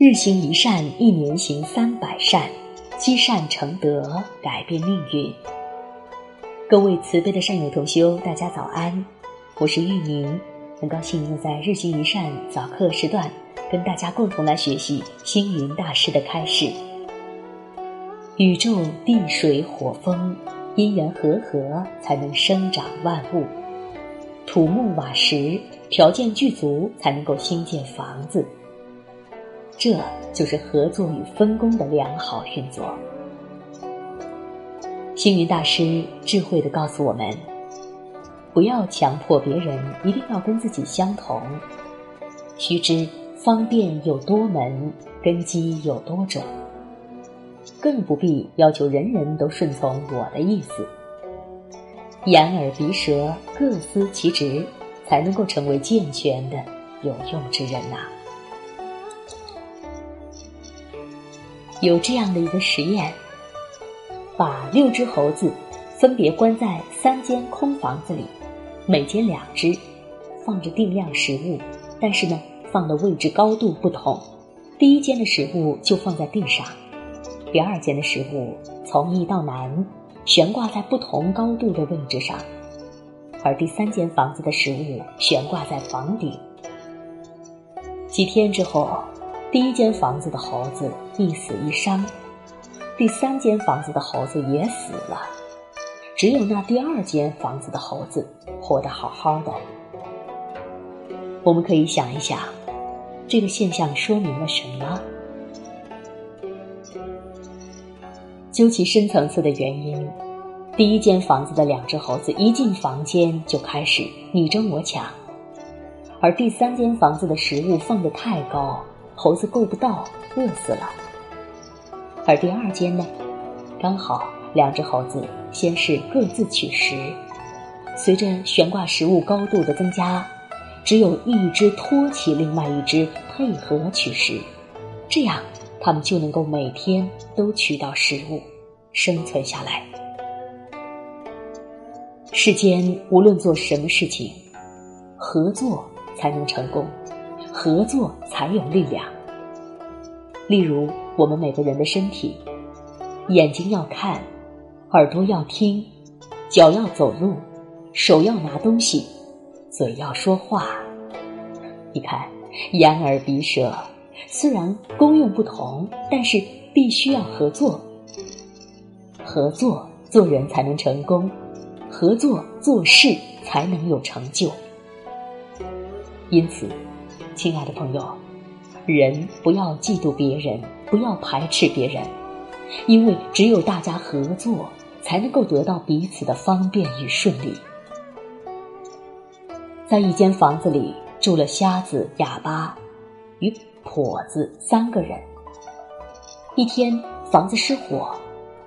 日行一善，一年行三百善，积善成德，改变命运。各位慈悲的善友同修，大家早安，我是玉宁，很高兴又在日行一善早课时段跟大家共同来学习星云大师的开示。宇宙地水火风因缘和合，才能生长万物；土木瓦石条件具足，才能够兴建房子。这就是合作与分工的良好运作。星云大师智慧的告诉我们：不要强迫别人一定要跟自己相同。须知方便有多门，根基有多种，更不必要求人人都顺从我的意思。眼耳鼻舌各司其职，才能够成为健全的有用之人呐。有这样的一个实验，把六只猴子分别关在三间空房子里，每间两只，放着定量食物，但是呢，放的位置高度不同。第一间的食物就放在地上，第二间的食物从易到难，悬挂在不同高度的位置上，而第三间房子的食物悬挂在房顶。几天之后。第一间房子的猴子一死一伤，第三间房子的猴子也死了，只有那第二间房子的猴子活得好好的。我们可以想一想，这个现象说明了什么？究其深层次的原因，第一间房子的两只猴子一进房间就开始你争我抢，而第三间房子的食物放得太高。猴子够不到，饿死了。而第二间呢，刚好两只猴子先是各自取食，随着悬挂食物高度的增加，只有一只托起另外一只配合取食，这样它们就能够每天都取到食物，生存下来。世间无论做什么事情，合作才能成功。合作才有力量。例如，我们每个人的身体，眼睛要看，耳朵要听，脚要走路，手要拿东西，嘴要说话。你看，眼耳鼻舌虽然功用不同，但是必须要合作。合作做人才能成功，合作做事才能有成就。因此。亲爱的朋友，人不要嫉妒别人，不要排斥别人，因为只有大家合作，才能够得到彼此的方便与顺利。在一间房子里住了瞎子、哑巴与跛子三个人。一天，房子失火，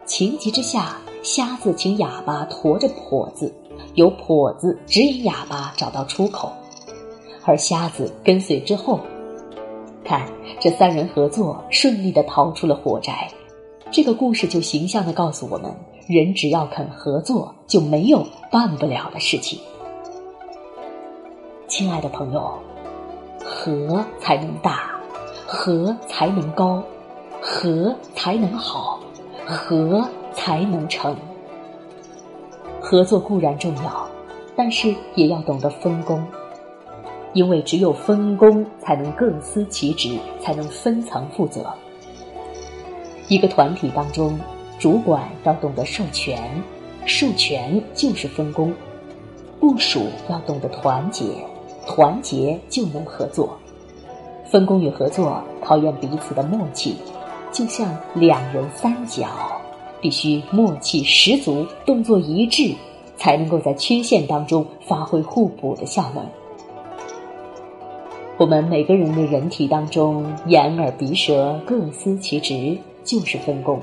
情急之下，瞎子请哑巴驮着跛子，由跛子指引哑巴找到出口。而瞎子跟随之后，看这三人合作，顺利的逃出了火宅。这个故事就形象的告诉我们：人只要肯合作，就没有办不了的事情。亲爱的朋友，和才能大，和才能高，和才能好，和才能成。合作固然重要，但是也要懂得分工。因为只有分工，才能各司其职，才能分层负责。一个团体当中，主管要懂得授权，授权就是分工；部署要懂得团结，团结就能合作。分工与合作考验彼此的默契，就像两人三角，必须默契十足，动作一致，才能够在缺陷当中发挥互补的效能。我们每个人的人体当中，眼耳鼻舌各司其职，就是分工；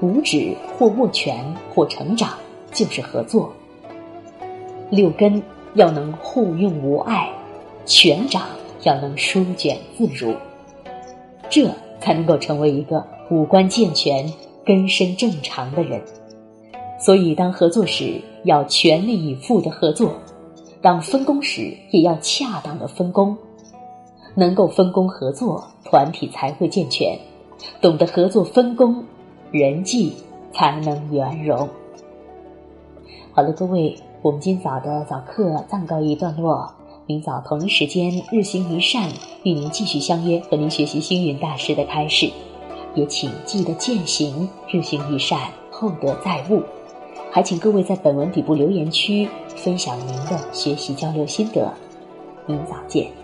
五指或握拳或成长，就是合作；六根要能互用无碍，拳掌要能舒卷自如，这才能够成为一个五官健全、根深正常的人。所以，当合作时要全力以赴的合作，当分工时也要恰当的分工。能够分工合作，团体才会健全；懂得合作分工，人际才能圆融。好了，各位，我们今早的早课暂告一段落。明早同一时间，日行一善，与您继续相约，和您学习星云大师的开示。也请记得践行，日行一善，厚德载物。还请各位在本文底部留言区分享您的学习交流心得。明早见。